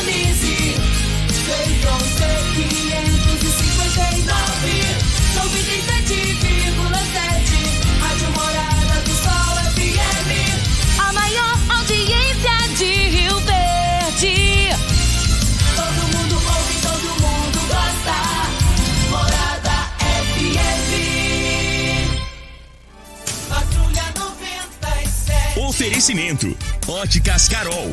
sintonize. Feijão C559, 97,7. Rádio Morada do Sol FM. A maior audiência de Rio Verde. Todo mundo ouve, todo mundo gosta. Morada FM. Patrulha 97. Oferecimento. Óticas Carol.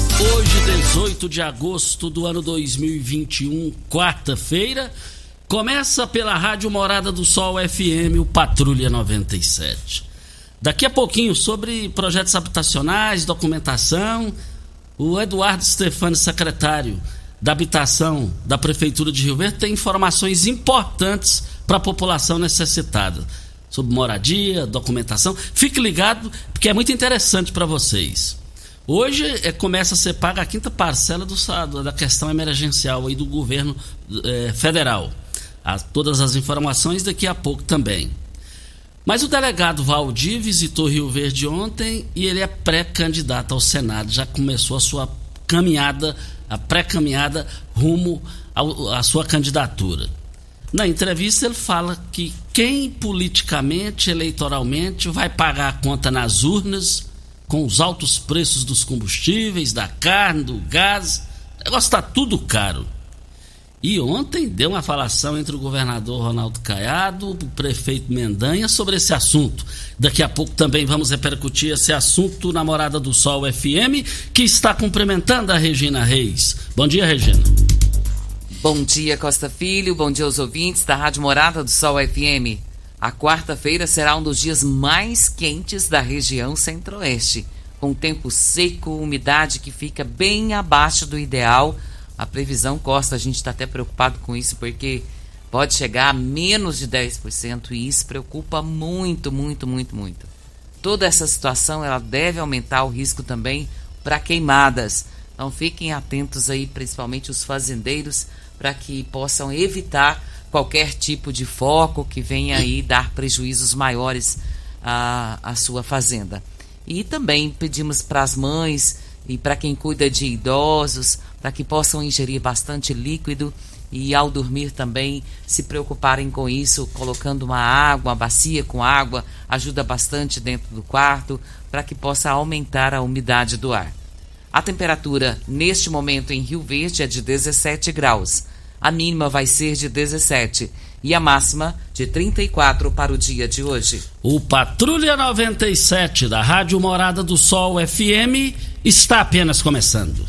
Hoje, 18 de agosto do ano 2021, quarta-feira. Começa pela Rádio Morada do Sol FM, o Patrulha 97. Daqui a pouquinho, sobre projetos habitacionais, documentação, o Eduardo Stefani, secretário da Habitação da Prefeitura de Rio Verde, tem informações importantes para a população necessitada sobre moradia, documentação. Fique ligado, porque é muito interessante para vocês. Hoje é, começa a ser paga a quinta parcela do, da questão emergencial aí do governo é, federal. A, todas as informações daqui a pouco também. Mas o delegado Valdir visitou Rio Verde ontem e ele é pré-candidato ao Senado. Já começou a sua caminhada, a pré-caminhada rumo à sua candidatura. Na entrevista ele fala que quem politicamente, eleitoralmente, vai pagar a conta nas urnas com os altos preços dos combustíveis, da carne, do gás. O negócio está tudo caro. E ontem deu uma falação entre o governador Ronaldo Caiado e o prefeito Mendanha sobre esse assunto. Daqui a pouco também vamos repercutir esse assunto na Morada do Sol FM, que está cumprimentando a Regina Reis. Bom dia, Regina. Bom dia, Costa Filho. Bom dia aos ouvintes da Rádio Morada do Sol FM. A quarta-feira será um dos dias mais quentes da região centro-oeste, com tempo seco, umidade que fica bem abaixo do ideal. A previsão, Costa, a gente está até preocupado com isso porque pode chegar a menos de 10% e isso preocupa muito, muito, muito, muito. Toda essa situação ela deve aumentar o risco também para queimadas. Então fiquem atentos aí, principalmente os fazendeiros, para que possam evitar qualquer tipo de foco que venha aí dar prejuízos maiores à, à sua fazenda. E também pedimos para as mães e para quem cuida de idosos, para que possam ingerir bastante líquido e ao dormir também se preocuparem com isso, colocando uma água, uma bacia com água, ajuda bastante dentro do quarto, para que possa aumentar a umidade do ar. A temperatura neste momento em Rio Verde é de 17 graus. A mínima vai ser de 17 e a máxima de 34 para o dia de hoje. O Patrulha 97 da Rádio Morada do Sol FM está apenas começando.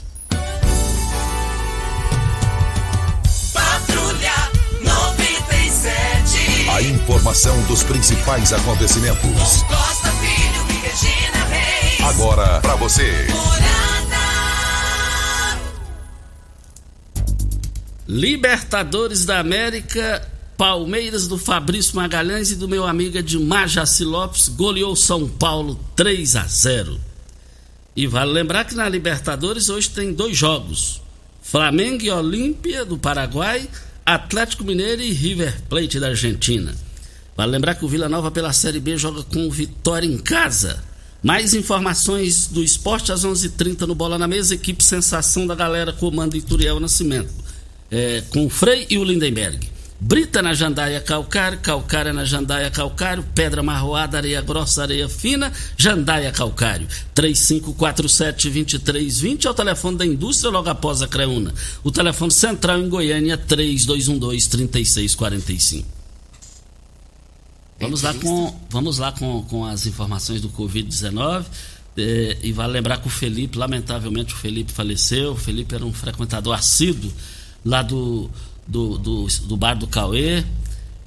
Patrulha 97. A informação dos principais acontecimentos. Costa Filho e Regina Reis. Agora pra você. Libertadores da América, Palmeiras do Fabrício Magalhães e do meu amigo Edmar Jaci Lopes goleou São Paulo 3 a 0. E vale lembrar que na Libertadores hoje tem dois jogos: Flamengo e Olímpia do Paraguai, Atlético Mineiro e River Plate da Argentina. Vale lembrar que o Vila Nova pela Série B joga com Vitória em casa. Mais informações do esporte às 11:30 h 30 no Bola na Mesa, equipe Sensação da Galera, comando Ituriel Nascimento é, com o Frei e o Lindenberg. Brita na jandaia calcário, calcária na jandaia calcário, pedra marroada, areia grossa, areia fina, jandaia calcário. 3547-2320 é o telefone da indústria logo após a Creuna. O telefone central em Goiânia 3212-3645. Vamos lá, com, vamos lá com, com as informações do Covid-19. É, e vale lembrar que o Felipe, lamentavelmente, o Felipe faleceu. O Felipe era um frequentador assíduo lá do, do, do, do bar do Cauê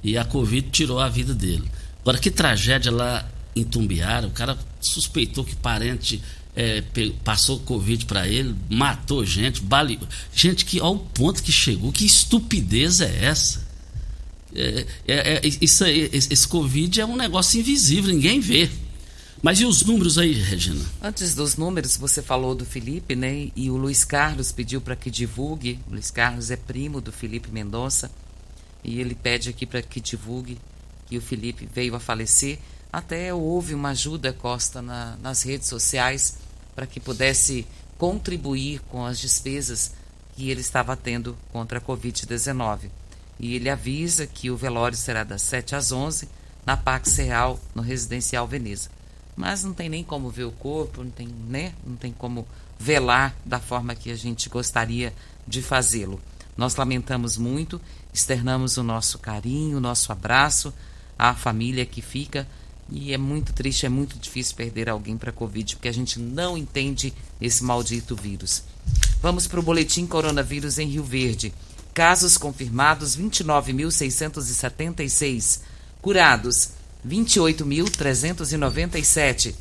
e a Covid tirou a vida dele. Agora, que tragédia lá em Tumbiara, o cara suspeitou que parente é, passou Covid para ele, matou gente, baleou. Gente, que, olha o ponto que chegou, que estupidez é essa? É, é, é, isso aí, esse Covid é um negócio invisível, ninguém vê. Mas e os números aí, Regina? Antes dos números, você falou do Felipe, né? E o Luiz Carlos pediu para que divulgue. O Luiz Carlos é primo do Felipe Mendonça. E ele pede aqui para que divulgue que o Felipe veio a falecer. Até houve uma ajuda, Costa, na, nas redes sociais para que pudesse contribuir com as despesas que ele estava tendo contra a Covid-19. E ele avisa que o velório será das 7 às 11 na Pax Real, no Residencial Veneza mas não tem nem como ver o corpo, não tem, né? não tem como velar da forma que a gente gostaria de fazê-lo. Nós lamentamos muito, externamos o nosso carinho, o nosso abraço à família que fica e é muito triste, é muito difícil perder alguém para a Covid, porque a gente não entende esse maldito vírus. Vamos para o boletim coronavírus em Rio Verde. Casos confirmados 29.676. Curados 28.397.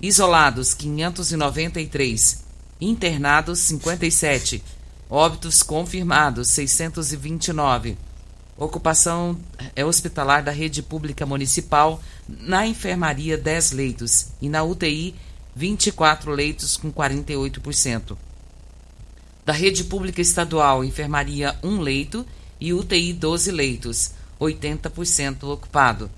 Isolados, 593. Internados, 57. Óbitos confirmados, 629. Ocupação é hospitalar da rede pública municipal, na enfermaria 10 leitos e na UTI 24 leitos com 48%. Da rede pública estadual, enfermaria 1 leito e UTI 12 leitos, 80% ocupado.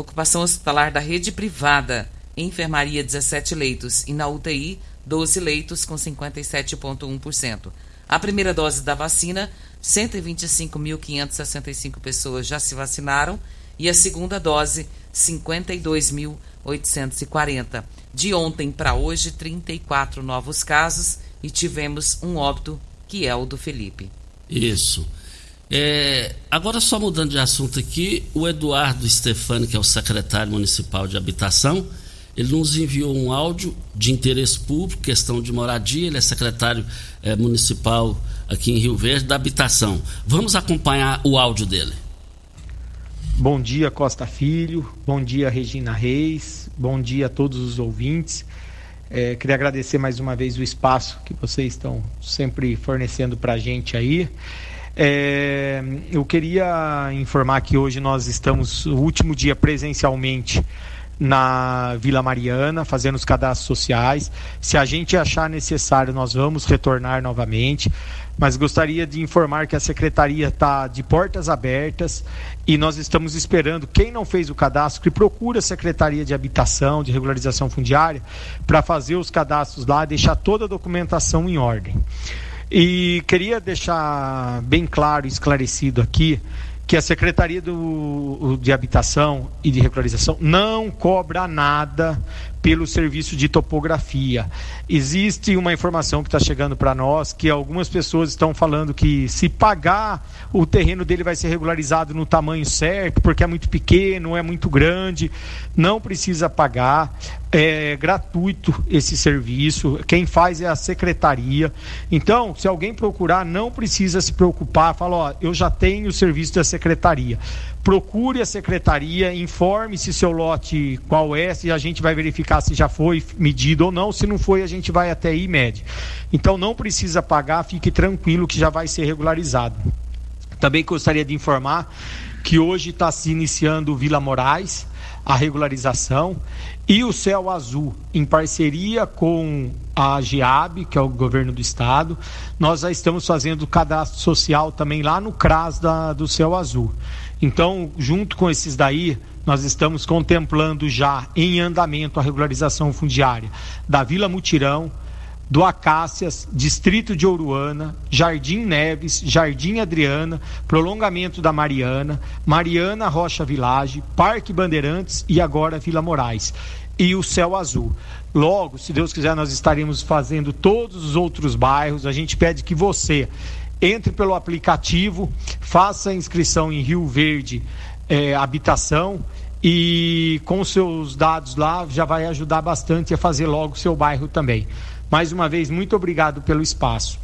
Ocupação hospitalar da rede privada, enfermaria 17 leitos e na UTI 12 leitos com 57,1%. A primeira dose da vacina, 125.565 pessoas já se vacinaram e a segunda dose, 52.840. De ontem para hoje, 34 novos casos e tivemos um óbito, que é o do Felipe. Isso. É, agora, só mudando de assunto aqui, o Eduardo Stefani, que é o secretário municipal de habitação, ele nos enviou um áudio de interesse público, questão de moradia, ele é secretário é, municipal aqui em Rio Verde da habitação. Vamos acompanhar o áudio dele. Bom dia, Costa Filho. Bom dia, Regina Reis. Bom dia a todos os ouvintes. É, queria agradecer mais uma vez o espaço que vocês estão sempre fornecendo para a gente aí. É, eu queria informar que hoje nós estamos, o último dia presencialmente na Vila Mariana, fazendo os cadastros sociais. Se a gente achar necessário, nós vamos retornar novamente. Mas gostaria de informar que a secretaria está de portas abertas e nós estamos esperando quem não fez o cadastro que procura a Secretaria de Habitação, de Regularização Fundiária, para fazer os cadastros lá, deixar toda a documentação em ordem. E queria deixar bem claro esclarecido aqui que a Secretaria do, de Habitação e de Regularização não cobra nada pelo serviço de topografia. Existe uma informação que está chegando para nós que algumas pessoas estão falando que se pagar o terreno dele vai ser regularizado no tamanho certo, porque é muito pequeno, é muito grande. Não precisa pagar, é gratuito esse serviço. Quem faz é a secretaria. Então, se alguém procurar, não precisa se preocupar. Fala, ó, eu já tenho o serviço da secretaria procure a secretaria, informe se seu lote qual é, se a gente vai verificar se já foi medido ou não, se não foi a gente vai até aí mede. Então não precisa pagar, fique tranquilo que já vai ser regularizado. Também gostaria de informar que hoje está se iniciando Vila Moraes, a regularização, e o Céu Azul, em parceria com a GEAB, que é o governo do estado, nós já estamos fazendo cadastro social também lá no CRAS da, do Céu Azul. Então, junto com esses daí, nós estamos contemplando já em andamento a regularização fundiária da Vila Mutirão, do Acácias, Distrito de Ouruana, Jardim Neves, Jardim Adriana, prolongamento da Mariana, Mariana Rocha Village, Parque Bandeirantes e agora Vila Moraes. E o Céu Azul. Logo, se Deus quiser, nós estaremos fazendo todos os outros bairros. A gente pede que você entre pelo aplicativo, faça a inscrição em Rio Verde eh, Habitação e com seus dados lá já vai ajudar bastante a fazer logo o seu bairro também. Mais uma vez, muito obrigado pelo espaço.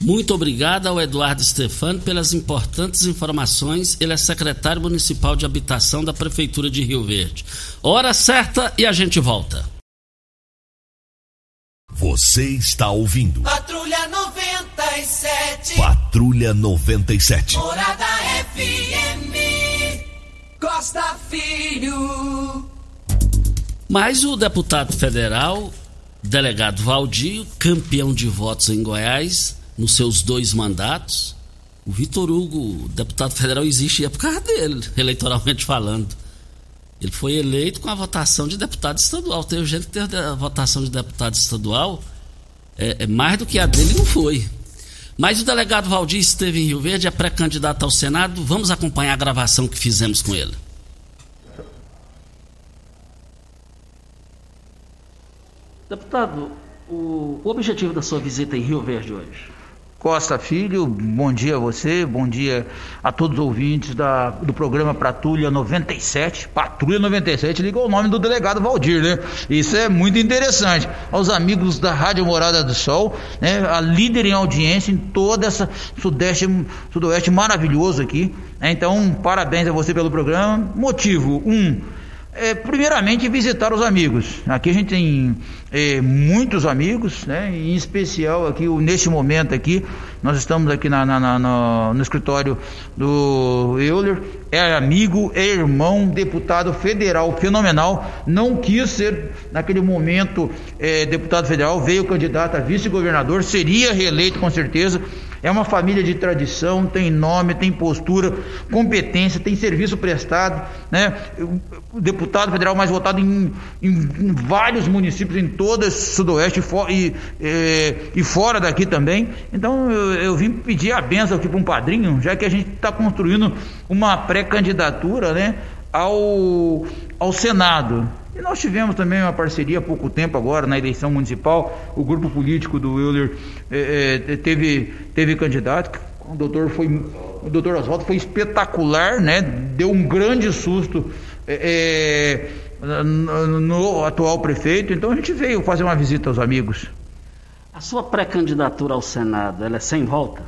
Muito obrigado ao Eduardo Stefano pelas importantes informações. Ele é secretário municipal de habitação da Prefeitura de Rio Verde. Hora certa e a gente volta. Você está ouvindo Patrulha 97. Patrulha 97. Morada FM. Costa Filho. Mas o deputado federal, delegado Valdir, campeão de votos em Goiás, nos seus dois mandatos, o Vitor Hugo, deputado federal, existe é por causa dele, eleitoralmente falando. Ele foi eleito com a votação de deputado estadual. Tem gente que teve a votação de deputado estadual é, é mais do que a dele não foi. Mas o delegado Valdir esteve em Rio Verde, é pré-candidato ao Senado. Vamos acompanhar a gravação que fizemos com ele. Deputado, o, objetivo da sua visita em Rio Verde hoje? Costa Filho, bom dia a você, bom dia a todos os ouvintes da, do programa Patrulha 97. Patrulha 97 ligou o nome do delegado Valdir, né? Isso é muito interessante. Aos amigos da Rádio Morada do Sol, né? A líder em audiência em toda essa sudeste, sudoeste maravilhoso aqui. né? Então, parabéns a você pelo programa. Motivo: um, é, primeiramente visitar os amigos. Aqui a gente tem é, muitos amigos, né? Em especial aqui neste momento aqui, nós estamos aqui na, na- na- no, no escritório do Euler. É amigo, é irmão, deputado federal fenomenal. Não quis ser naquele momento é, deputado federal, veio candidato a vice-governador, seria reeleito com certeza. É uma família de tradição, tem nome, tem postura, competência, tem serviço prestado, né? O deputado federal mais votado em, em- em vários municípios em todo esse sudoeste e, e, eh, e fora daqui também. Então eu, eu vim pedir a benção aqui para um padrinho, já que a gente está construindo uma pré-candidatura, né? Ao, ao Senado. E nós tivemos também uma parceria há pouco tempo agora na eleição municipal. O grupo político do Euler eh, eh, teve, teve candidato. O doutor foi, o doutor Oswaldo foi espetacular, né? Deu um grande susto eh, no atual prefeito. Então a gente veio fazer uma visita aos amigos. A sua pré-candidatura ao Senado, ela é sem volta?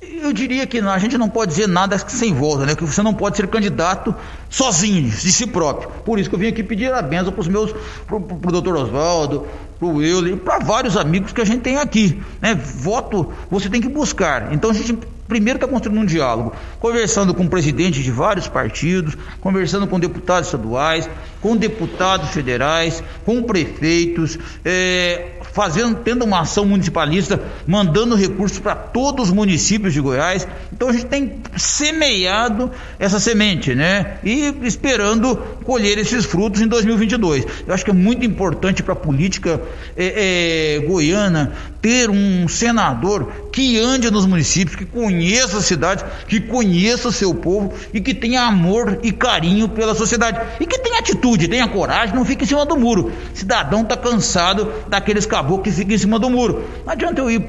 Eu diria que não, a gente não pode dizer nada sem volta, né? Que você não pode ser candidato sozinho, de si próprio. Por isso que eu vim aqui pedir a benção para os meus, pro, pro doutor Oswaldo, pro Euler, para vários amigos que a gente tem aqui, né? Voto você tem que buscar. Então a gente primeiro está construindo um diálogo, conversando com presidentes de vários partidos, conversando com deputados estaduais, com deputados federais, com prefeitos, eh, fazendo, tendo uma ação municipalista, mandando recursos para todos os municípios de Goiás. Então a gente tem semeado essa semente, né? E esperando colher esses frutos em 2022. Eu acho que é muito importante para a política eh, eh, goiana ter um senador que ande nos municípios, que conheça a cidade, que conheça o seu povo e que tenha amor e carinho pela sociedade e que tenha atitude, tenha coragem, não fique em cima do muro. Cidadão está cansado daqueles caboclos que ficam em cima do muro. Não adianta eu ir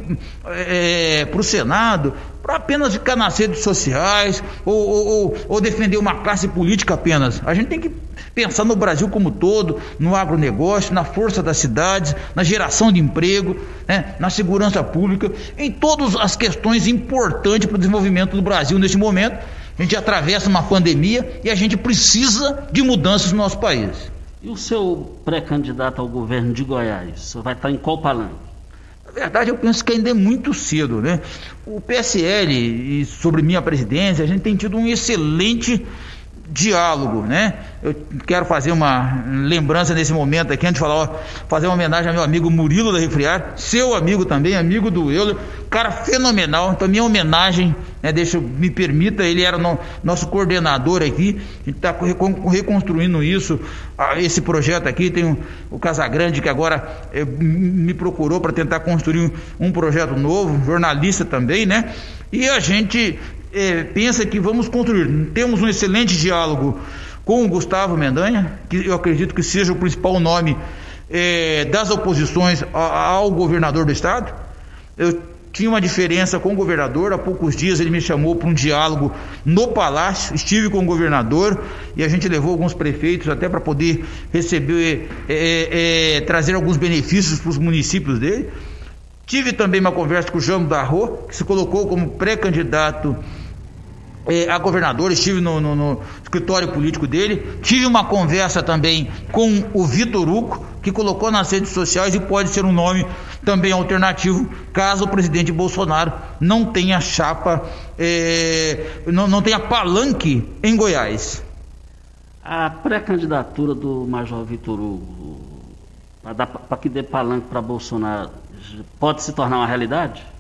para o Senado para apenas ficar nas redes sociais ou, ou- ou- ou defender uma classe política apenas. A gente tem que pensar no Brasil como todo, no agronegócio, na força das cidades, na geração de emprego, né, na segurança pública, em todas as questões importantes para o desenvolvimento do Brasil neste momento. A gente atravessa uma pandemia e a gente precisa de mudanças no nosso país. E o seu pré-candidato ao governo de Goiás? Vai estar em qual palanque? Verdade, eu penso que ainda é muito cedo, né? O PSL e sobre minha presidência, a gente tem tido um excelente diálogo, né? Eu quero fazer uma lembrança nesse momento aqui, antes de falar, ó, fazer uma homenagem ao meu amigo Murilo da Refriar, seu amigo também, amigo do Euler, cara fenomenal. Então, minha homenagem, né, deixa, me permita, ele era no, nosso coordenador aqui, a gente está reconstruindo isso, esse projeto aqui. Tem o, o Casagrande que agora é, me procurou para tentar construir um, um projeto novo, jornalista também, né? E a gente é, pensa que vamos construir. Temos um excelente diálogo com o Gustavo Mendanha, que eu acredito que seja o principal nome é, das oposições ao governador do estado. Eu tinha uma diferença com o governador, há poucos dias ele me chamou para um diálogo no palácio, estive com o governador e a gente levou alguns prefeitos até para poder receber, é, é, trazer alguns benefícios para os municípios dele. Tive também uma conversa com o João Darro, que se colocou como pré-candidato é, a governador, estive no, no, no, escritório político dele, tive uma conversa também com o Vitor Hugo, que colocou nas redes sociais e pode ser um nome também alternativo, caso o presidente Bolsonaro não tenha chapa, é, não, não tenha palanque em Goiás. A pré-candidatura do Major Vitor Hugo, para que dê palanque para Bolsonaro, pode se tornar uma realidade?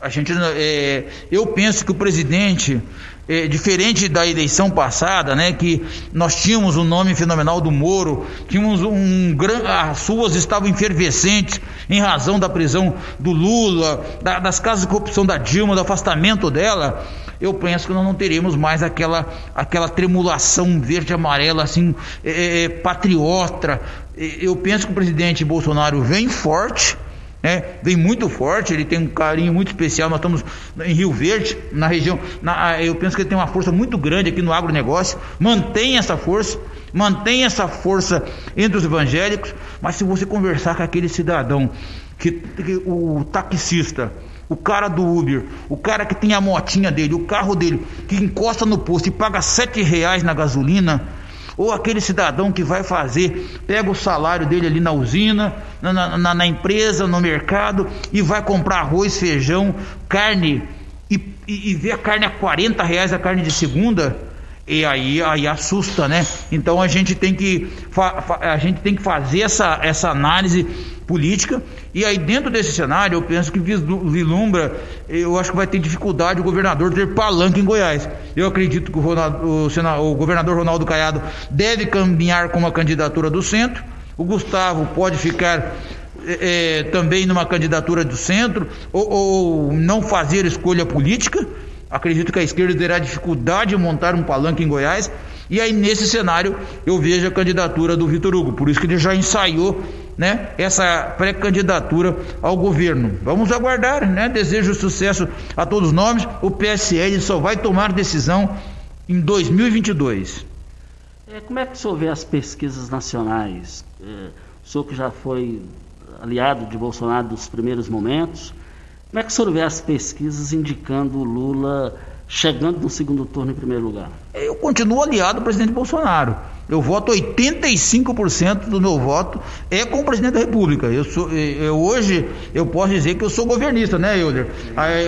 A gente, é, eu penso que o presidente, é, diferente da eleição passada, né, que nós tínhamos o um nome fenomenal do Moro, tínhamos um grande, as ruas estavam efervescentes em razão da prisão do Lula, da, das casas de corrupção da Dilma, do afastamento dela. Eu penso que nós não teremos mais aquela, aquela tremulação verde amarela assim é patriota. Eu penso que o presidente Bolsonaro vem forte né? Vem muito forte, ele tem um carinho muito especial. Nós estamos em Rio Verde, na região. Na, eu penso que ele tem uma força muito grande aqui no agronegócio. Mantém essa força, mantém essa força entre os evangélicos. Mas se você conversar com aquele cidadão, que, que o taxista, o cara do Uber, o cara que tem a motinha dele, o carro dele, que encosta no posto e paga sete reais na gasolina ou aquele cidadão que vai fazer, pega o salário dele ali na usina, na, na, na empresa, no mercado e vai comprar arroz, feijão, carne e, e, e vê a carne a 40 reais, a carne de segunda, e aí, aí assusta, né? Então a gente tem que, a gente tem que fazer essa, essa análise política. E aí, dentro desse cenário, eu penso que vislumbra, eu acho que vai ter dificuldade o governador ter palanque em Goiás. Eu acredito que o, Ronaldo, o, senador, o governador Ronaldo Caiado deve caminhar com uma candidatura do centro. O Gustavo pode ficar é, também numa candidatura do centro ou, ou, não fazer escolha política. Acredito que a esquerda terá dificuldade de montar um palanque em Goiás. E aí, nesse cenário, eu vejo a candidatura do Vitor Hugo. Por isso que ele já ensaiou né, essa pré-candidatura ao governo. Vamos aguardar, né? Desejo sucesso a todos nós. O PSL só vai tomar decisão em 2022. É, como é que o senhor vê as pesquisas nacionais? É, o senhor que já foi aliado de Bolsonaro dos primeiros momentos, como é que o senhor vê as pesquisas indicando o Lula chegando no segundo turno em primeiro lugar? Eu continuo aliado ao presidente Bolsonaro. Eu voto 85% do meu voto é com o presidente da República. Eu sou, eu, hoje eu posso dizer que eu sou governista, né, Euler?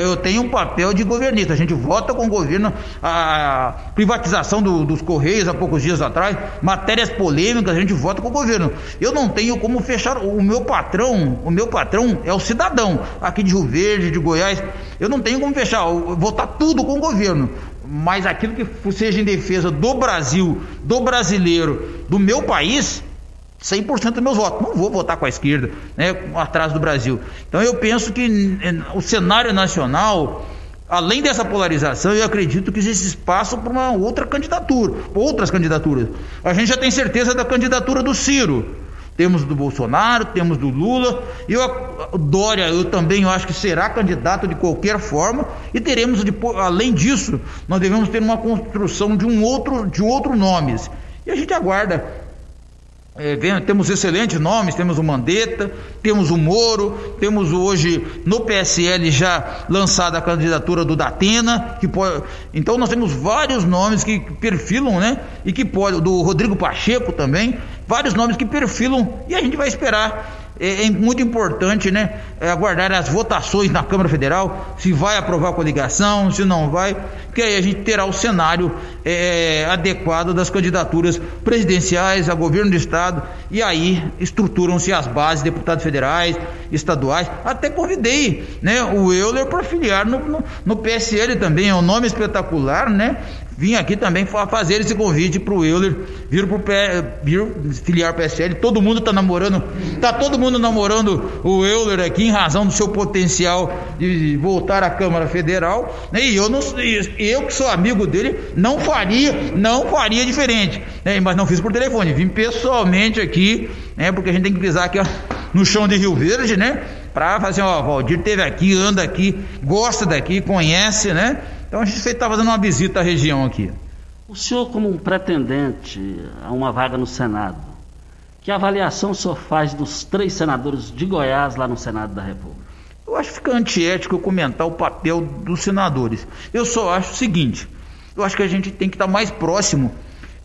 Eu tenho um papel de governista. A gente vota com o governo a privatização do, dos Correios há poucos dias atrás, matérias polêmicas, a gente vota com o governo. Eu não tenho como fechar. O meu patrão, o meu patrão é o cidadão aqui de Rio Verde, de Goiás. Eu não tenho como fechar, votar tudo com o governo mas aquilo que seja em defesa do Brasil, do brasileiro, do meu país, 100% dos meus votos. Não vou votar com a esquerda, né, atrás do Brasil. Então eu penso que eh, o cenário nacional, além dessa polarização, eu acredito que existe espaço para uma outra candidatura, outras candidaturas. A gente já tem certeza da candidatura do Ciro. Temos do Bolsonaro, temos do Lula. E o Dória, eu também acho que será candidato de qualquer forma. E teremos, além disso, nós devemos ter uma construção de um outro, de outro nomes. E a gente aguarda é, temos excelentes nomes, temos o Mandetta, temos o Moro, temos hoje no PSL já lançada a candidatura do Datena, que pode, então nós temos vários nomes que perfilam, né? E que pode, do Rodrigo Pacheco também, vários nomes que perfilam e a gente vai esperar é, é muito importante, né? É aguardar as votações na Câmara Federal, se vai aprovar a coligação, se não vai, que aí a gente terá o cenário é, adequado das candidaturas presidenciais a governo do estado e aí estruturam-se as bases, deputados federais, estaduais. Até convidei, né, o Euler para filiar no, no, no PSL também, é um nome espetacular, né? Vim aqui também fazer esse convite para o Euler vir pro vir filiar PSL. Todo mundo está namorando, tá todo mundo namorando o Euler aqui em razão do seu potencial de voltar à Câmara Federal. Né? E eu não, eu que sou amigo dele, não faria, não faria diferente. Né? Mas não fiz por telefone, vim pessoalmente aqui, né? Porque a gente tem que pisar aqui ó, no chão de Rio Verde, né? Para fazer, ó, Valdir teve aqui, anda aqui, gosta daqui, conhece, né? Então a gente está fazendo uma visita à região aqui. O senhor, como um pretendente a uma vaga no Senado, que avaliação o senhor faz dos três senadores de Goiás lá no Senado da República? Eu acho que fica antiético eu comentar o papel dos senadores. Eu só acho o seguinte: eu acho que a gente tem que estar mais próximo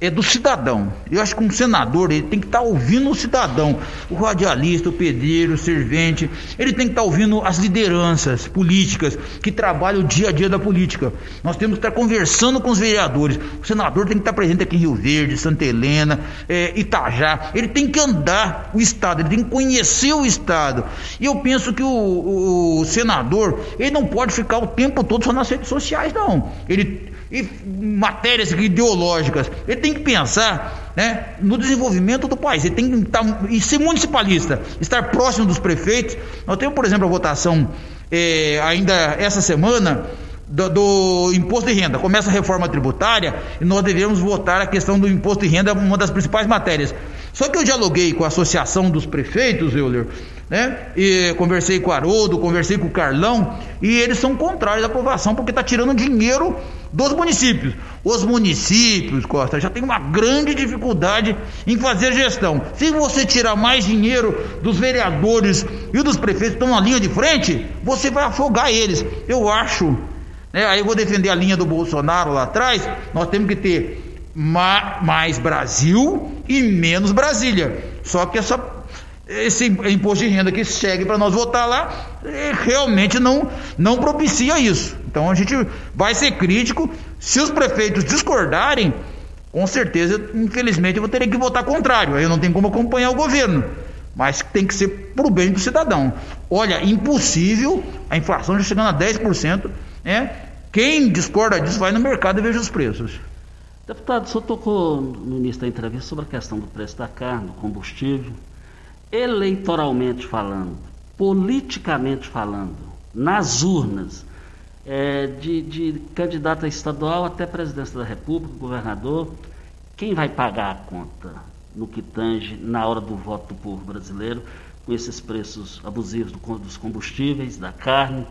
é do cidadão. Eu acho que um senador ele tem que estar tá ouvindo o cidadão, o radialista, o pedreiro, o servente. Ele tem que estar tá ouvindo as lideranças políticas que trabalham o dia a dia da política. Nós temos que estar tá conversando com os vereadores. O senador tem que estar presente aqui em Rio Verde, Santa Helena, é, Itajá. Ele tem que andar o estado, ele tem que conhecer o estado. E eu penso que o, o, o senador ele não pode ficar o tempo todo só nas redes sociais, não. Ele e matérias ideológicas. Ele tem que pensar né, no desenvolvimento do país. Ele tem que estar, e ser municipalista, estar próximo dos prefeitos. Nós temos, por exemplo, a votação é, ainda essa semana do, do, imposto de renda. Começa a reforma tributária e nós devemos votar a questão do imposto de renda, uma das principais matérias. Só que eu dialoguei com a Associação dos Prefeitos, Euler, né? E conversei com o Haroldo, conversei com o Carlão, e eles são contrários à aprovação porque está tirando dinheiro dos municípios. Os municípios, Costa, já tem uma grande dificuldade em fazer gestão. Se você tirar mais dinheiro dos vereadores e dos prefeitos que estão na linha de frente, você vai afogar eles. Eu acho. Né? Aí eu vou defender a linha do Bolsonaro lá atrás. Nós temos que ter mais Brasil e menos Brasília. Só que essa, esse imposto de renda que segue para nós votar lá é, realmente não, não propicia isso. Então a gente vai ser crítico. Se os prefeitos discordarem, com certeza, infelizmente, eu vou ter que votar contrário. Aí eu não tenho como acompanhar o governo. Mas tem que ser para o bem do cidadão. Olha, impossível, a inflação já chegando a 10%. Né? Quem discorda disso vai no mercado e veja os preços. Deputado, o senhor tocou no início da entrevista sobre a questão do preço da carne, do combustível. Eleitoralmente falando, politicamente falando, nas urnas, é, de, de candidato a estadual até presidência da República, governador, quem vai pagar a conta no que tange na hora do voto do povo brasileiro, com esses preços abusivos do, dos combustíveis, da carne,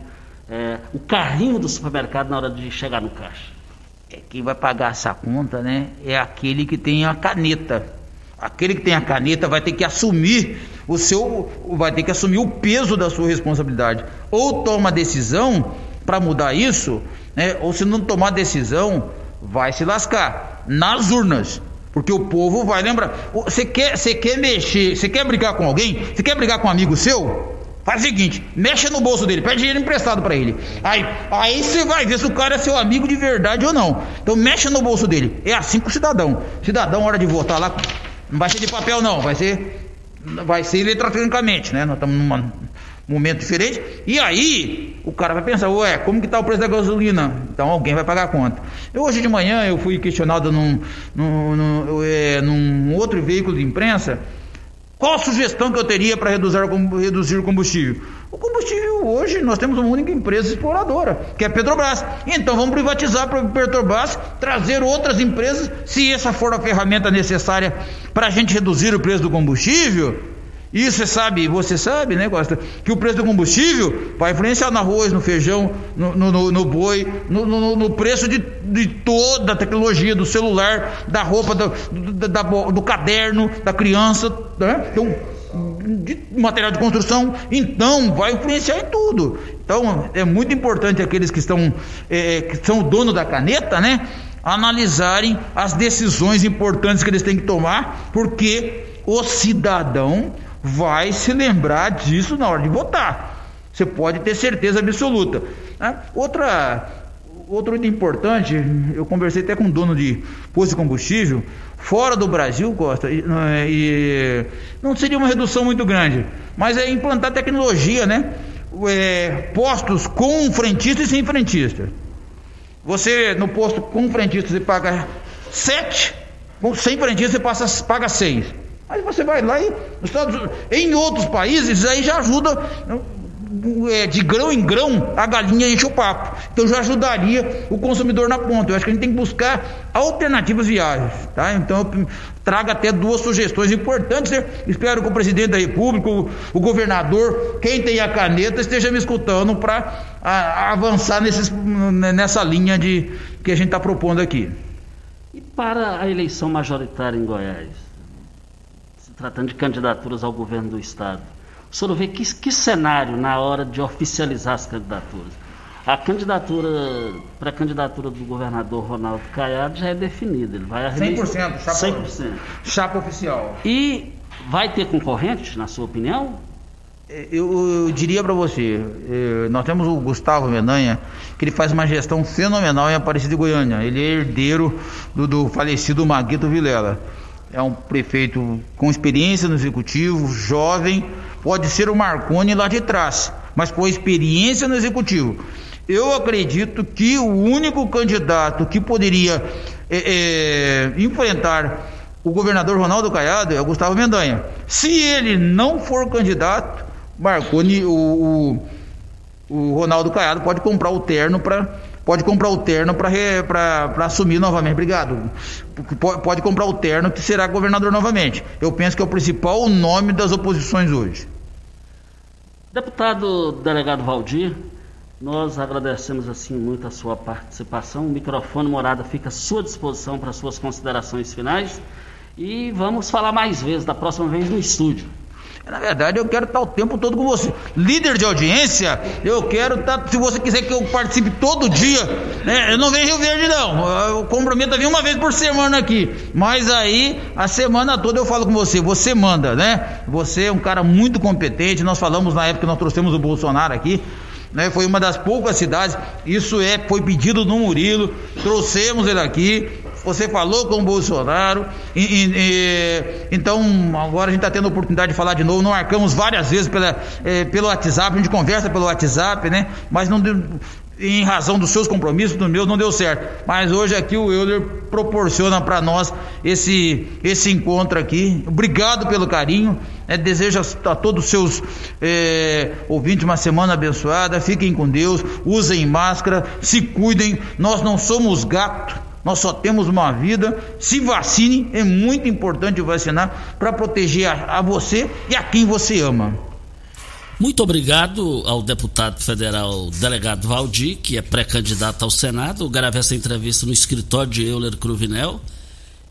é, o carrinho do supermercado na hora de chegar no caixa? É, quem vai pagar essa conta, né, é aquele que tem a caneta. Aquele que tem a caneta vai ter que assumir o seu, vai ter que assumir o peso da sua responsabilidade. Ou toma decisão para mudar isso, né, ou se não tomar decisão, vai se lascar nas urnas. Porque o povo vai lembrar. Você quer, você quer mexer, você quer brigar com alguém? Você quer brigar com um amigo seu? Faz o seguinte, mexa no bolso dele, pede dinheiro emprestado para ele. Aí, aí você vai ver se o cara é seu amigo de verdade ou não. Então mexa no bolso dele. É assim com o cidadão. Cidadão, hora de votar lá, não vai ser de papel não, vai ser vai ser eletronicamente, né? Nós estamos num momento diferente. E aí, o cara vai pensar, ué, como que tá o preço da gasolina? Então alguém vai pagar a conta. Eu hoje de manhã eu fui questionado num, num, num, é, num outro veículo de imprensa qual a sugestão que eu teria para reduzir, o combustível? O combustível hoje nós temos uma única empresa exploradora, que é a Petrobras. Então vamos privatizar para a Petrobras, trazer outras empresas, se essa for a ferramenta necessária para a gente reduzir o preço do combustível. E você sabe, você sabe, né, Costa, que o preço do combustível vai influenciar no arroz, no feijão, no, no, no boi, no, no, no, preço de, de toda a tecnologia, do celular, da roupa, do, do, da, do caderno, da criança, né? Então, de material de construção, então vai influenciar em tudo. Então é muito importante aqueles que estão é, que são o dono da caneta, né, analisarem as decisões importantes que eles têm que tomar, porque o cidadão vai se lembrar disso na hora de votar. Você pode ter certeza absoluta. Né? Outra, outro item importante, eu conversei até com um dono de posto de combustível, fora do Brasil, Costa, e, é, e, não seria uma redução muito grande, mas é implantar tecnologia, né? É, postos com frentista e sem frentista. Você, no posto com frentista, você paga 7, sem frentista, você passa, paga 6. Aí você vai lá e Estados, em outros países aí já ajuda é, de grão em grão a galinha enche o papo. Então já ajudaria o consumidor na ponta. Eu acho que a gente tem que buscar alternativas viáveis, tá? Então eu trago até duas sugestões importantes. Né? Espero que o presidente da República, o, o governador, quem tem a caneta esteja me escutando para avançar nesses, nessa linha de que a gente está propondo aqui. E para a eleição majoritária em Goiás? Tratando de candidaturas ao governo do Estado. O senhor vê que, que cenário na hora de oficializar as candidaturas? A candidatura, para a candidatura do governador Ronaldo Caiado já é definida. Ele vai 100%, chapa, 100%. chapa oficial. E vai ter concorrente, na sua opinião? É, eu, eu diria para você, é, nós temos o Gustavo Mendanha, que ele faz uma gestão fenomenal em Aparecida de Goiânia. Ele é herdeiro do, do falecido Maguito Vilela é um prefeito com experiência no executivo, jovem, pode ser o Marconi lá de trás, mas com experiência no executivo. Eu acredito que o único candidato que poderia é, é, enfrentar o governador Ronaldo Caiado é o Gustavo Mendanha. Se ele não for candidato, Marconi, o, o, o Ronaldo Caiado pode comprar o terno para pode comprar o terno para assumir novamente. Obrigado. Pode, comprar o terno que será governador novamente. Eu penso que é o principal nome das oposições hoje. Deputado delegado Valdir, nós agradecemos assim muito a sua participação. O microfone morada fica à sua disposição para suas considerações finais. E vamos falar mais vezes, da próxima vez no estúdio. Na verdade, eu quero estar o tempo todo com você. Líder de audiência, eu quero estar. Se você quiser que eu participe todo dia, né? Eu não venho Rio Verde, não. Eu comprometo a vir uma vez por semana aqui. Mas aí, a semana toda eu falo com você. Você manda, né? Você é um cara muito competente. Nós falamos na época que nós trouxemos o Bolsonaro aqui. Né, foi uma das poucas cidades, isso é, foi pedido no Murilo, trouxemos ele aqui, você falou com o Bolsonaro, e, e, então agora a gente está tendo a oportunidade de falar de novo. Não marcamos várias vezes pela, é, pelo WhatsApp, a gente conversa pelo WhatsApp, né? Mas não deu, em razão dos seus compromissos, do meu não deu certo. Mas hoje aqui o Euler proporciona para nós esse, esse encontro aqui. Obrigado pelo carinho. É, desejo a, a, todos os seus é, ouvintes uma semana abençoada. Fiquem com Deus, usem máscara, se cuidem. Nós não somos gato. Nós só temos uma vida. Se vacine, é muito importante vacinar para proteger a, a você e a quem você ama. Muito obrigado ao deputado federal delegado Valdir, que é pré-candidato ao Senado. Eu gravei essa entrevista no escritório de Euler Cruvinel.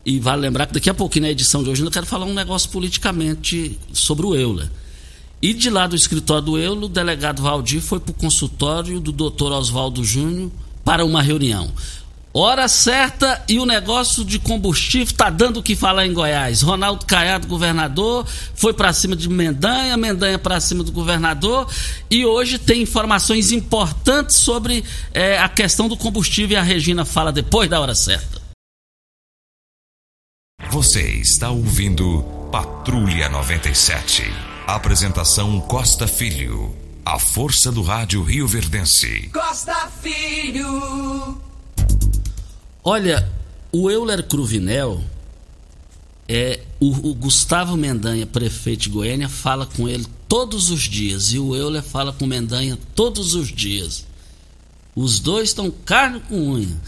E vale lembrar que daqui a pouquinho, na edição de hoje, eu quero falar um negócio politicamente sobre o Euler. E de lá do escritório do Euler, o delegado Valdir foi para o consultório do doutor Oswaldo Júnior para uma reunião. Hora certa e o negócio de combustível está dando o que falar em Goiás. Ronaldo Caiado, governador, foi para cima de Mendanha, Mendanha para cima do governador e hoje tem informações importantes sobre é, a questão do combustível e a Regina fala depois da hora certa. Você está ouvindo Patrulha 97. Apresentação Costa Filho. A força do rádio Rio Verdense. Costa Filho. Olha, o Euler Cruvinel, é, o, o, Gustavo Mendanha, prefeito de Goiânia, fala com ele todos os dias. E o Euler fala com Mendanha todos os dias. Os dois estão carne com unha.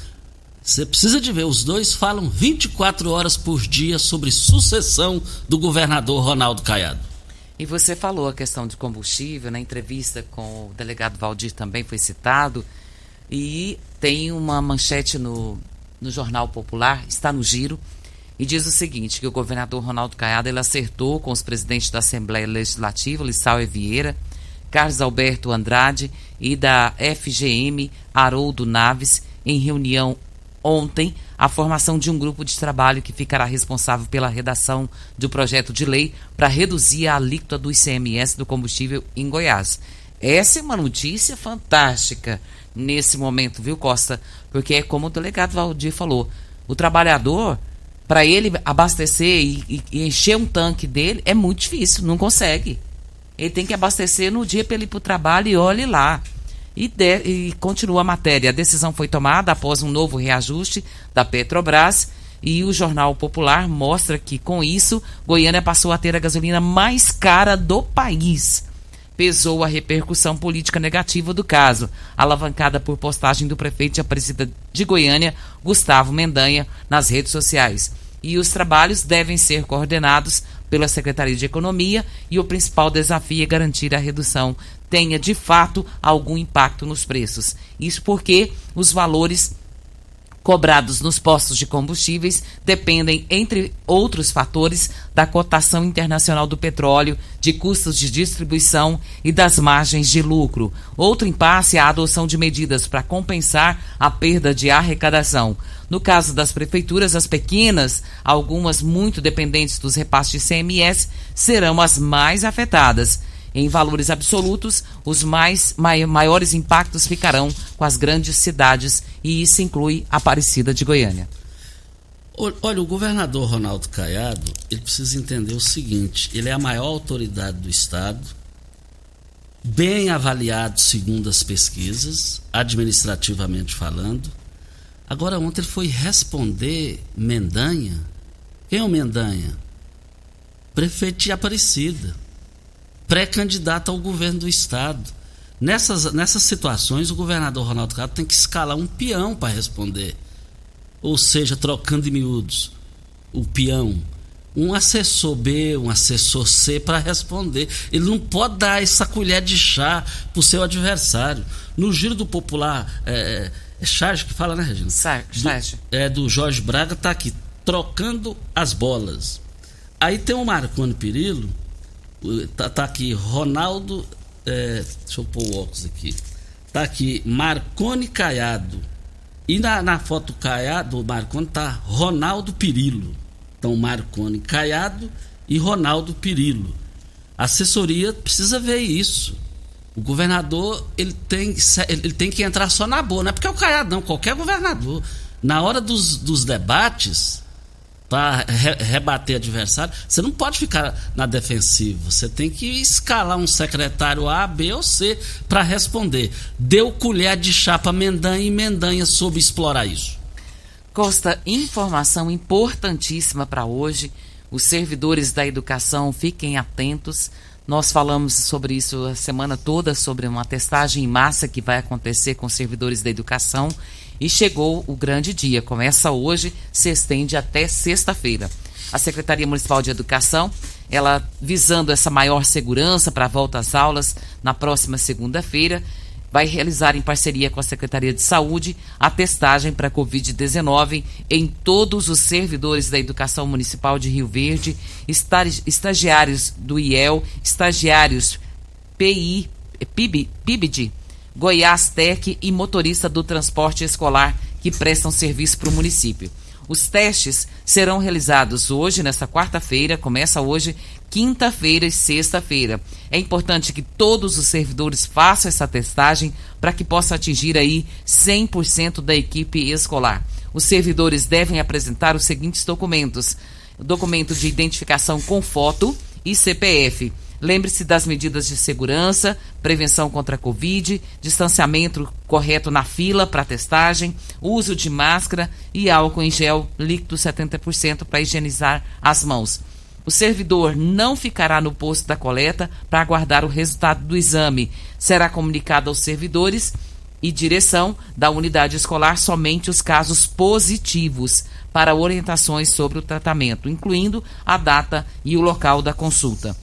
Você precisa de ver, os dois falam 24 horas por dia sobre sucessão do governador Ronaldo Caiado. E você falou a questão de combustível, na entrevista com o delegado Valdir também foi citado. E tem uma manchete no, no Jornal Popular, está no giro, e diz o seguinte, que o governador Ronaldo Caiado ele acertou com os presidentes da Assembleia Legislativa, Lissau e Vieira, Carlos Alberto Andrade e da FGM Haroldo Naves, em reunião ontem a formação de um grupo de trabalho que ficará responsável pela redação do projeto de lei para reduzir a alíquota do ICMS do combustível em Goiás. Essa é uma notícia fantástica nesse momento, viu, Costa? Porque é como o delegado Valdir falou: o trabalhador, para ele abastecer e, e, e, encher um tanque dele, é muito difícil, não consegue. Ele tem que abastecer no dia para ele ir para o trabalho e olhe lá. E, de, e continua a matéria. A decisão foi tomada após um novo reajuste da Petrobras e o Jornal Popular mostra que, com isso, Goiânia passou a ter a gasolina mais cara do país. Pesou a repercussão política negativa do caso, alavancada por postagem do prefeito de Aparecida de Goiânia, Gustavo Mendanha, nas redes sociais. E os trabalhos devem ser coordenados pela Secretaria de Economia e o principal desafio é garantir a redução tenha de fato algum impacto nos preços. Isso porque os valores cobrados nos postos de combustíveis dependem, entre outros fatores, da cotação internacional do petróleo, de custos de distribuição e das margens de lucro. Outro impasse é a adoção de medidas para compensar a perda de arrecadação. No caso das prefeituras, as pequenas, algumas muito dependentes dos repasses de CMS, serão as mais afetadas. Em valores absolutos, os mais maiores impactos ficarão com as grandes cidades e isso inclui Aparecida de Goiânia. Olha, o governador Ronaldo Caiado, ele precisa entender o seguinte, ele é a maior autoridade do estado, bem avaliado segundo as pesquisas, administrativamente falando. Agora ontem ele foi responder Mendanha. Quem é o Mendanha? Prefeito de Aparecida pré-candidato ao governo do estado. Nessas, nessas situações, o governador Ronaldo Cado tem que escalar um peão para responder. Ou seja, trocando em miúdos, o peão. Um assessor B, um assessor C para responder. Ele não pode dar essa colher de chá para o seu adversário. No giro do popular, é, é Charge que fala, né, Regina? Charge. É do Jorge Braga, tá aqui, trocando as bolas. Aí tem o Marconi Perillo, Tá, tá aqui, Ronaldo. É, deixa eu pôr o óculos aqui. Tá aqui, Marcone Caiado. E na, na foto Caiado, Marcone tá Ronaldo Pirillo. Então, Marcone Caiado e Ronaldo Pirillo. A assessoria precisa ver isso. O governador ele tem, ele tem que entrar só na boa, não é porque é o Caiado, não, qualquer governador. Na hora dos, dos debates, para re rebater adversário, você não pode ficar na defensiva. Você tem que escalar um secretário A, B ou C para responder. Deu colher de chapa Mendanha e Mendanha soube explorar isso. Costa, informação importantíssima para hoje. Os servidores da educação fiquem atentos. Nós falamos sobre isso a semana toda, sobre uma testagem em massa que vai acontecer com servidores da educação e chegou o grande dia. Começa hoje, se estende até sexta-feira. A Secretaria Municipal de Educação, ela visando essa maior segurança para a volta às aulas na próxima segunda-feira, vai realizar em parceria com a Secretaria de Saúde a testagem para Covid-19 em todos os servidores da Educação Municipal de Rio Verde, estagiários do IEL, estagiários PI, PIB, PIBD, Goiás Tec e motorista do transporte escolar que prestam serviço para o município. Os testes serão realizados hoje, nesta quarta-feira, começa hoje, quinta-feira e sexta-feira. É importante que todos os servidores façam essa testagem para que possa atingir aí 100% da equipe escolar. Os servidores devem apresentar os seguintes documentos: documento de identificação com foto e CPF Lembre-se das medidas de segurança, prevenção contra a Covid, distanciamento correto na fila para testagem, uso de máscara e álcool em gel líquido 70% para higienizar as mãos. O servidor não ficará no posto da coleta para aguardar o resultado do exame. Será comunicado aos servidores e direção da unidade escolar somente os casos positivos para orientações sobre o tratamento, incluindo a data e o local da consulta.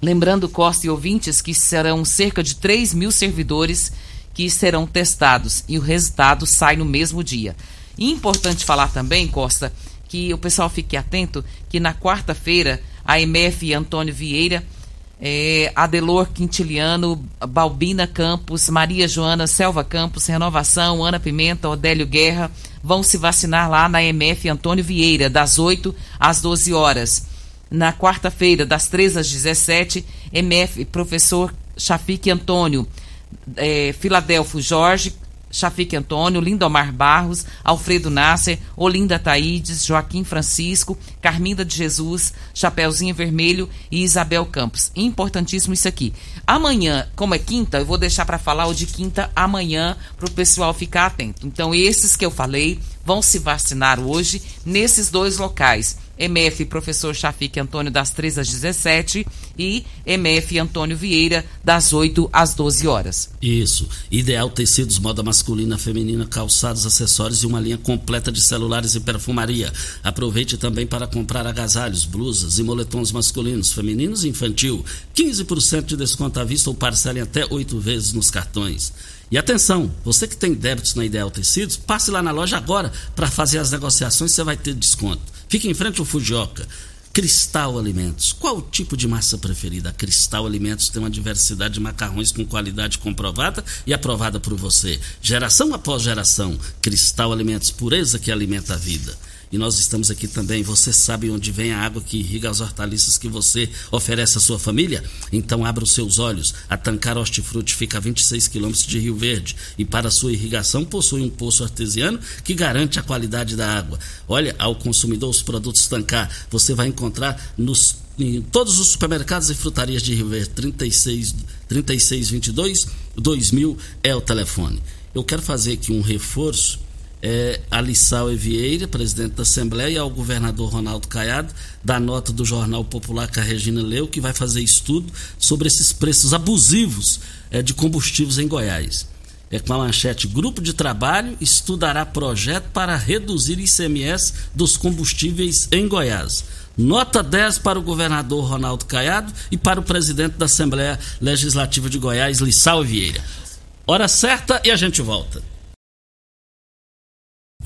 Lembrando, Costa e ouvintes, que serão cerca de 3 mil servidores que serão testados e o resultado sai no mesmo dia. E importante falar também, Costa, que o pessoal fique atento que na quarta-feira a MF Antônio Vieira, é, Adelor Quintiliano, Balbina Campos, Maria Joana Selva Campos, Renovação, Ana Pimenta, Odélio Guerra vão se vacinar lá na MF Antônio Vieira, das 8 às 12 horas. Na quarta-feira, das 3 às 17, MF Professor Chafique Antônio, é, Filadélfio Jorge, Chafique Antônio, Lindomar Barros, Alfredo Nasser, Olinda Taídes, Joaquim Francisco, Carminda de Jesus, Chapeuzinho Vermelho e Isabel Campos. Importantíssimo isso aqui. Amanhã, como é quinta, eu vou deixar para falar o de quinta amanhã para o pessoal ficar atento. Então, esses que eu falei vão se vacinar hoje nesses dois locais. MF Professor Chafique Antônio das 3 às 17 e MF Antônio Vieira das 8 às 12 horas. Isso. Ideal Tecidos, moda masculina, feminina, calçados, acessórios e uma linha completa de celulares e perfumaria. Aproveite também para comprar agasalhos, blusas e moletons masculinos, femininos e infantil. 15% de desconto à vista ou parcelem até 8 vezes nos cartões. E atenção, você que tem débitos na Ideal Tecidos, passe lá na loja agora para fazer as negociações, você vai ter desconto. Fique em frente ao Fujioka. Cristal Alimentos. Qual o tipo de massa preferida? A Cristal Alimentos tem uma diversidade de macarrões com qualidade comprovada e aprovada por você. Geração após geração. Cristal Alimentos, pureza que alimenta a vida. E nós estamos aqui também. Você sabe onde vem a água que irriga as hortaliças que você oferece à sua família? Então abra os seus olhos. A Tancar Hortifruti fica a 26 quilômetros de Rio Verde e para sua irrigação possui um poço artesiano que garante a qualidade da água. Olha, ao consumidor os produtos Tancar você vai encontrar nos em todos os supermercados e frutarias de Rio Verde 36 3622 2000 é o telefone. Eu quero fazer aqui um reforço é, a Lissau Evieira, presidente da Assembleia, e ao governador Ronaldo Caiado, da nota do Jornal Popular que a Regina leu, que vai fazer estudo sobre esses preços abusivos é, de combustíveis em Goiás. É com a manchete: Grupo de trabalho estudará projeto para reduzir ICMS dos combustíveis em Goiás. Nota 10 para o governador Ronaldo Caiado e para o presidente da Assembleia Legislativa de Goiás, Lissau Vieira. Hora certa e a gente volta.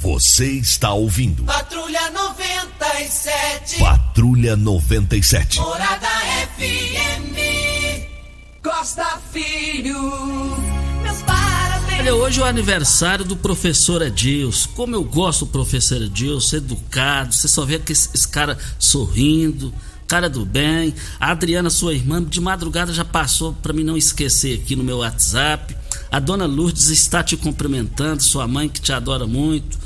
Você está ouvindo. Patrulha 97. Patrulha 97. Morada FM. Costa Filho. Meus parabéns. Olha, hoje é o aniversário do professor Edilson. Como eu gosto do professor Edilson, educado. Você só vê que esse, esse cara sorrindo, cara do bem. A Adriana, sua irmã, de madrugada já passou para mim não esquecer aqui no meu WhatsApp. A dona Lourdes está te cumprimentando, sua mãe que te adora muito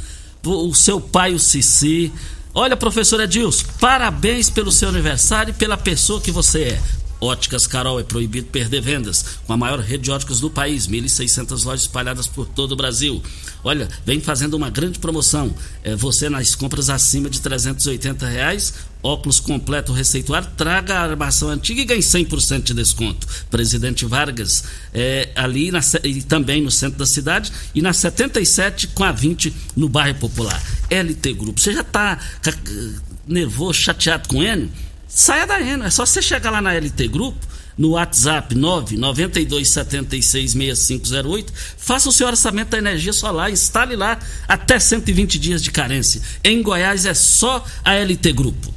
o seu pai, o Cici. Olha, professor Edilson, parabéns pelo seu aniversário e pela pessoa que você é. Óticas Carol é proibido perder vendas, com a maior rede de óticas do país, 1.600 lojas espalhadas por todo o Brasil. Olha, vem fazendo uma grande promoção. É, você nas compras acima de 380 reais, óculos completo receituário, traga a armação antiga e ganhe 100% de desconto. Presidente Vargas, é, ali na, e também no centro da cidade, e na 77 com a 20 no bairro Popular. LT Grupo, você já está nervoso, chateado com ele? Saia da Eno, é só você chegar lá na LT Grupo, no WhatsApp 992766508, faça o seu orçamento da energia solar, instale lá até 120 dias de carência. Em Goiás é só a LT Grupo.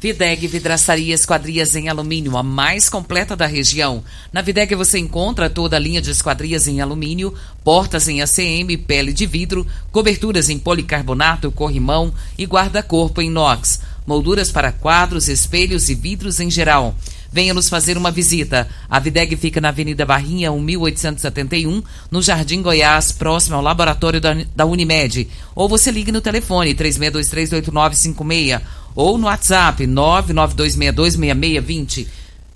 Videg Vidraçaria Esquadrias em Alumínio, a mais completa da região. Na Videg você encontra toda a linha de esquadrias em alumínio, portas em ACM, pele de vidro, coberturas em policarbonato, corrimão e guarda-corpo em inox molduras para quadros, espelhos e vidros em geral. Venha nos fazer uma visita. A Videg fica na Avenida Barrinha, 1871, no Jardim Goiás, próximo ao laboratório da, Unimed. Ou você ligue no telefone 36238956 ou no WhatsApp 992626620.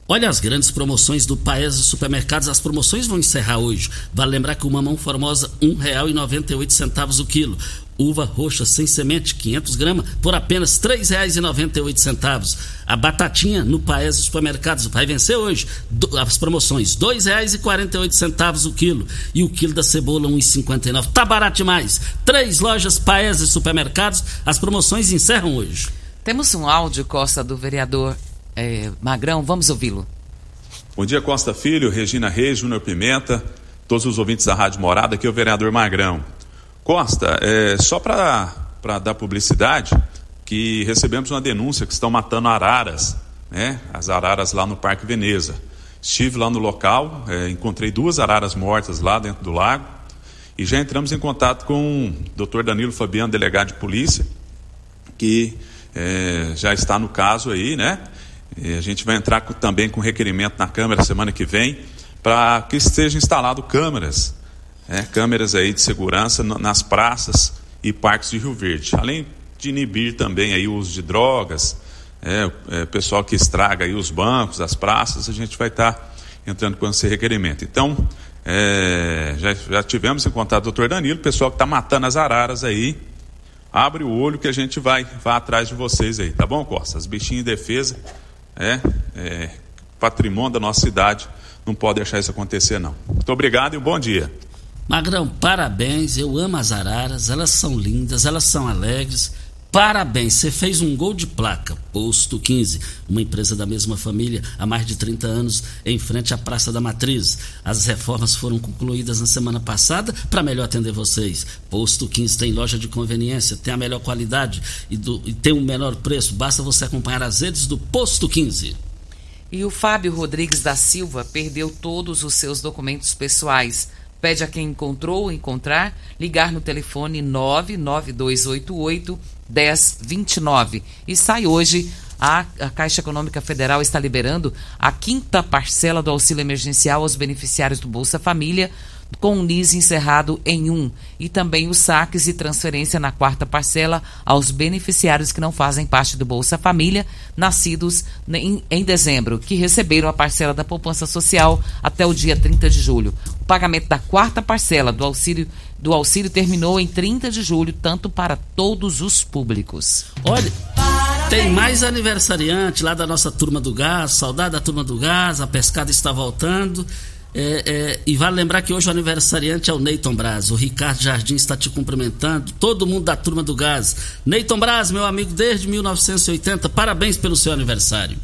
Olha as grandes promoções do Paese Supermercados. As promoções vão encerrar hoje. Vale lembrar que o mamão formosa R$ 1,98 o quilo. Uva roxa sem semente, 500 gramas, por apenas R$ 3,98. A batatinha no Paese Supermercados vai vencer hoje. as promoções, R$ 2,48 o quilo. E o quilo da cebola, R$ 1,59. Tá barato demais. Três lojas Paese Supermercados. As promoções encerram hoje. Temos um áudio, Costa, do vereador é, Magrão, vamos ouvi-lo. Bom dia, Costa Filho, Regina Reis, Júnior Pimenta, todos os ouvintes da Rádio Morada, aqui é o vereador Magrão. Costa, é, só para dar publicidade, que recebemos uma denúncia que estão matando araras, né? As araras lá no Parque Veneza. Estive lá no local, é, encontrei duas araras mortas lá dentro do lago e já entramos em contato com o Dr. Danilo Fabiano, delegado de polícia, que é, já está no caso aí, né? E a gente vai entrar com, também com requerimento na Câmara semana que vem para que estejam instalado câmeras, né? câmeras aí de segurança nas praças e parques de Rio Verde, além de inibir também aí o uso de drogas, é, é, pessoal que estraga aí os bancos, as praças, a gente vai estar tá entrando com esse requerimento. Então, é, já, já tivemos em contato com o doutor Danilo, pessoal que está matando as araras aí, abre o olho que a gente vai, vai atrás de vocês aí, tá bom, Costa? As bichinhas em defesa, é, é patrimônio da nossa cidade, não pode deixar isso acontecer não. Muito obrigado e um bom dia. Magrão, parabéns, eu amo as araras, elas são lindas, elas são alegres, Parabéns, você fez um gol de placa. Posto 15, uma empresa da mesma família há mais de 30 anos, em frente à Praça da Matriz. As reformas foram concluídas na semana passada para melhor atender vocês. Posto 15 tem loja de conveniência, tem a melhor qualidade e, do, e tem o menor preço. Basta você acompanhar as redes do Posto 15. E o Fábio Rodrigues da Silva perdeu todos os seus documentos pessoais pede a quem encontrou ou encontrar ligar no telefone 99288 1029. E sai hoje. A, a Caixa Econômica Federal está liberando a quinta parcela do auxílio emergencial aos beneficiários do Bolsa Família com o NIS encerrado em um, e também os saques e transferência na quarta parcela aos beneficiários que não fazem parte do Bolsa Família, nascidos em, em dezembro, que receberam a parcela da poupança social até o dia 30 de julho. Pagamento da quarta parcela do auxílio do auxílio terminou em 30 de julho, tanto para todos os públicos. Olha, tem mais aniversariante lá da nossa turma do gás, saudade da turma do gás, a pescada está voltando. É, é, e vale lembrar que hoje o aniversariante é o Neyton Braz. O Ricardo Jardim está te cumprimentando. Todo mundo da turma do gás. Neyton Braz, meu amigo desde 1980, parabéns pelo seu aniversário.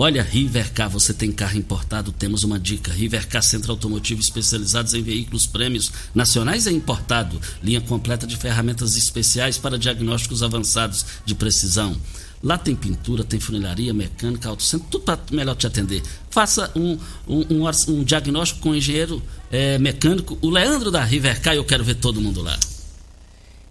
Olha, Rivercar, você tem carro importado? Temos uma dica. Rivercar Centro Automotivo especializados em veículos prêmios nacionais e importado. Linha completa de ferramentas especiais para diagnósticos avançados de precisão Lá tem pintura, tem funilaria, mecânica, autocentro, tudo para melhor te atender. Faça um, um, um, um diagnóstico com o engenheiro é, mecânico, o Leandro da Rivercar, eu quero ver todo mundo lá.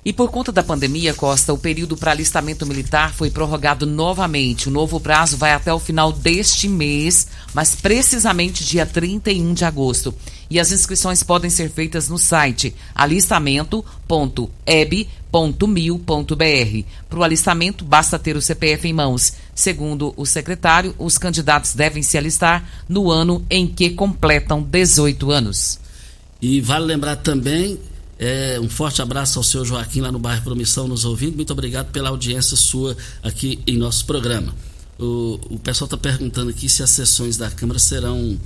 E por conta da pandemia, Costa, o período para alistamento militar foi prorrogado novamente. O novo prazo vai até o final deste mês, mas precisamente dia 31 de agosto. E as inscrições podem ser feitas no site alistamento.eb.mil.br. Para o alistamento, basta ter o CPF em mãos. Segundo o secretário, os candidatos devem se alistar no ano em que completam 18 anos. E vale lembrar também é, um forte abraço ao seu Joaquim lá no bairro Promissão nos ouvindo. Muito obrigado pela audiência sua aqui em nosso programa. O, o pessoal está perguntando aqui se as sessões da Câmara serão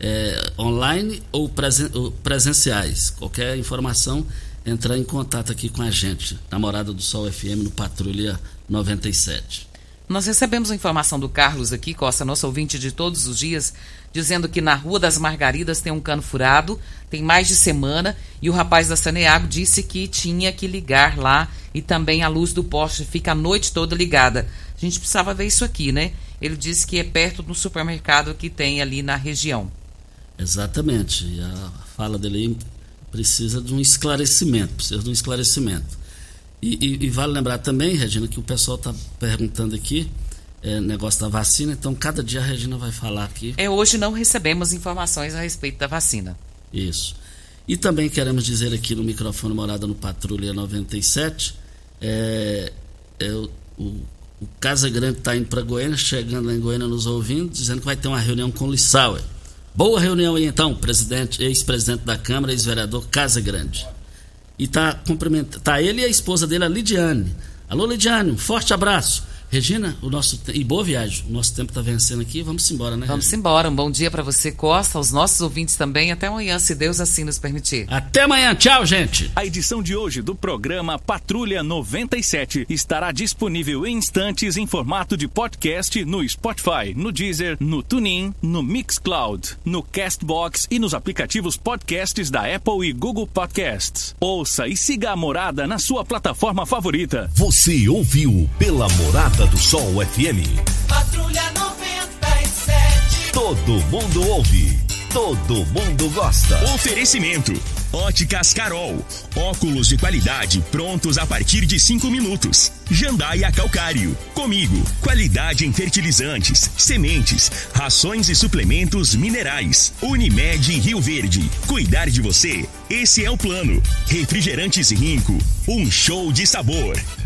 é, online ou, presen, ou, presenciais. Qualquer informação, entrar em contato aqui com a gente, Namorada do Sol FM no Patrulha 97. Nós recebemos a informação do Carlos aqui, Costa, nosso ouvinte de todos os dias, dizendo que na Rua das Margaridas tem um cano furado, tem mais de semana, e o rapaz da Saneago disse que tinha que ligar lá e também a luz do poste fica a noite toda ligada. A gente precisava ver isso aqui, né? Ele disse que é perto do supermercado que tem ali na região. Exatamente. E a fala dele precisa de um esclarecimento, precisa de um esclarecimento. E, e, e, vale lembrar também, Regina, que o pessoal está perguntando aqui, é, negócio da vacina, então cada dia a Regina vai falar aqui. É, hoje não recebemos informações a respeito da vacina. Isso. E também queremos dizer aqui no microfone Morada no Patrulha 97, é, é o, o, Casa Grande está indo para Goiânia, chegando lá em Goiânia nos ouvindo, dizendo que vai ter uma reunião com o Lissauer. Boa reunião aí então, presidente, ex-presidente da Câmara, ex-vereador Casa Grande. E tá cumprimentando. Tá ele e a esposa dele, a Lidiane. Alô, Lidiane, um forte abraço. Regina, o nosso te- e boa viagem. O nosso tempo tá vencendo aqui. Vamos embora, né? Vamos Regina? embora. Um bom dia para você, Costa, aos nossos ouvintes também. Até amanhã, se Deus assim nos permitir. Até amanhã. Tchau, gente. A edição de hoje do programa Patrulha 97 estará disponível em instantes em formato de podcast no Spotify, no Deezer, no TuneIn, no Mixcloud, no Castbox e nos aplicativos podcasts da Apple e Google Podcasts. Ouça e siga a Morada na sua plataforma favorita. Você ouviu pela Morada do Sol FM. Patrulha 97. Todo mundo ouve. Todo mundo gosta. Oferecimento. Óticas Carol. Óculos de qualidade prontos a partir de 5 minutos. Jandaia Calcário. Comigo. Qualidade em fertilizantes, sementes, rações e suplementos minerais. Unimed Rio Verde. Cuidar de você. Esse é o plano. Refrigerantes Rinco. Um show de sabor.